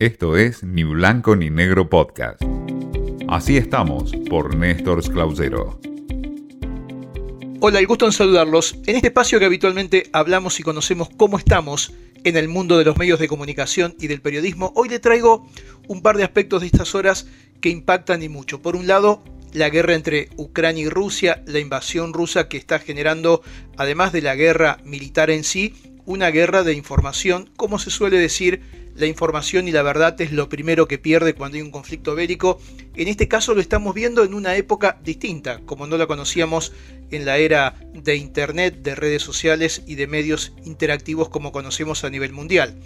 Esto es Ni Blanco ni Negro Podcast. Así estamos por Néstor Clausero. Hola, el gusto en saludarlos. En este espacio que habitualmente hablamos y conocemos cómo estamos en el mundo de los medios de comunicación y del periodismo, hoy le traigo un par de aspectos de estas horas que impactan y mucho. Por un lado, la guerra entre Ucrania y Rusia, la invasión rusa que está generando, además de la guerra militar en sí, una guerra de información, como se suele decir, la información y la verdad es lo primero que pierde cuando hay un conflicto bélico. En este caso lo estamos viendo en una época distinta, como no la conocíamos en la era de Internet, de redes sociales y de medios interactivos como conocemos a nivel mundial.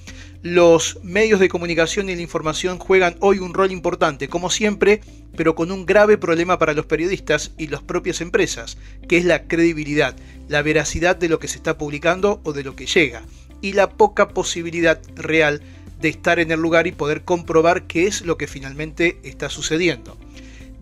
Los medios de comunicación y la información juegan hoy un rol importante, como siempre, pero con un grave problema para los periodistas y las propias empresas, que es la credibilidad, la veracidad de lo que se está publicando o de lo que llega, y la poca posibilidad real estar en el lugar y poder comprobar qué es lo que finalmente está sucediendo.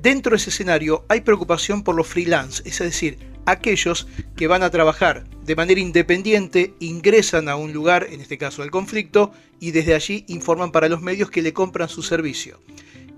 Dentro de ese escenario hay preocupación por los freelance, es decir, aquellos que van a trabajar de manera independiente, ingresan a un lugar, en este caso el conflicto, y desde allí informan para los medios que le compran su servicio.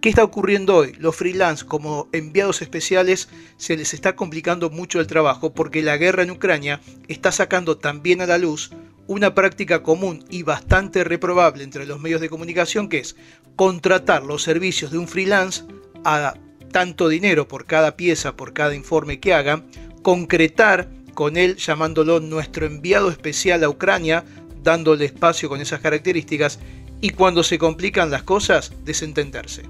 ¿Qué está ocurriendo hoy? Los freelance como enviados especiales se les está complicando mucho el trabajo porque la guerra en Ucrania está sacando también a la luz una práctica común y bastante reprobable entre los medios de comunicación que es contratar los servicios de un freelance a tanto dinero por cada pieza, por cada informe que hagan, concretar con él llamándolo nuestro enviado especial a Ucrania, dándole espacio con esas características y cuando se complican las cosas, desentenderse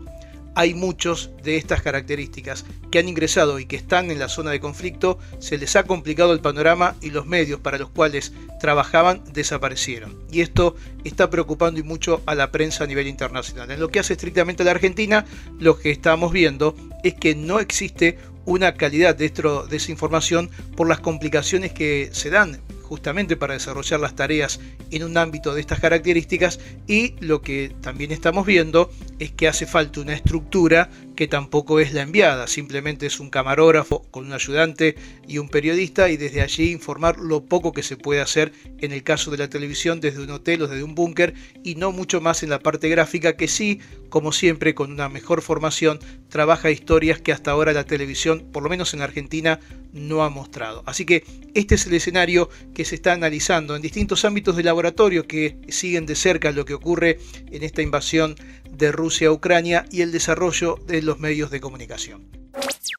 hay muchos de estas características que han ingresado y que están en la zona de conflicto, se les ha complicado el panorama y los medios para los cuales trabajaban desaparecieron. Y esto está preocupando y mucho a la prensa a nivel internacional. En lo que hace estrictamente a la Argentina, lo que estamos viendo es que no existe una calidad de, de esa información por las complicaciones que se dan justamente para desarrollar las tareas en un ámbito de estas características y lo que también estamos viendo es que hace falta una estructura que tampoco es la enviada, simplemente es un camarógrafo con un ayudante y un periodista y desde allí informar lo poco que se puede hacer en el caso de la televisión desde un hotel o desde un búnker y no mucho más en la parte gráfica que sí, como siempre con una mejor formación, trabaja historias que hasta ahora la televisión, por lo menos en Argentina, no ha mostrado. Así que este es el escenario que se está analizando en distintos ámbitos de laboratorio que siguen de cerca lo que ocurre en esta invasión de Rusia a Ucrania y el desarrollo de los medios de comunicación.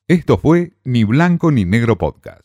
Esto fue Ni Blanco ni Negro Podcast.